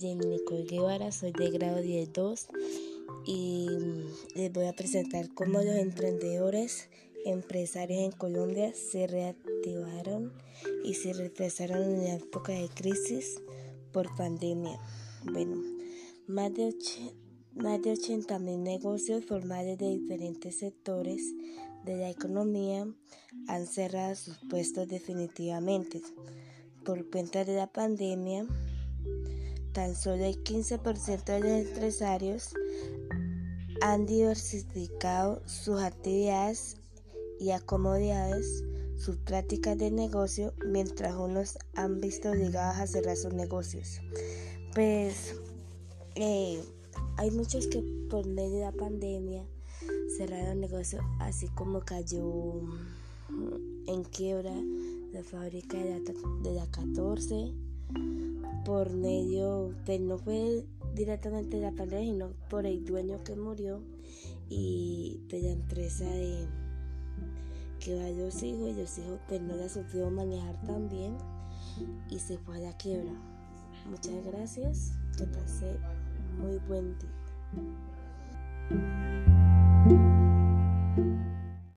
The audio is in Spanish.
Nicole Guevara, soy de grado 10-2 y les voy a presentar cómo los emprendedores empresarios en Colombia se reactivaron y se retrasaron en la época de crisis por pandemia. Bueno, más de, más de 80 mil negocios formales de diferentes sectores de la economía han cerrado sus puestos definitivamente por cuenta de la pandemia tan solo el 15% de los empresarios han diversificado sus actividades y acomodidades, sus prácticas de negocio, mientras unos han visto obligados a cerrar sus negocios. Pues eh, hay muchos que por medio de la pandemia cerraron negocios, así como cayó en quiebra la fábrica de la, de la 14 por medio, pues no fue directamente de la pandemia, sino por el dueño que murió y de la empresa de que va dos hijos y los hijos pues no la supo manejar tan bien y se fue a la quiebra. Muchas gracias, que pasé muy buen día.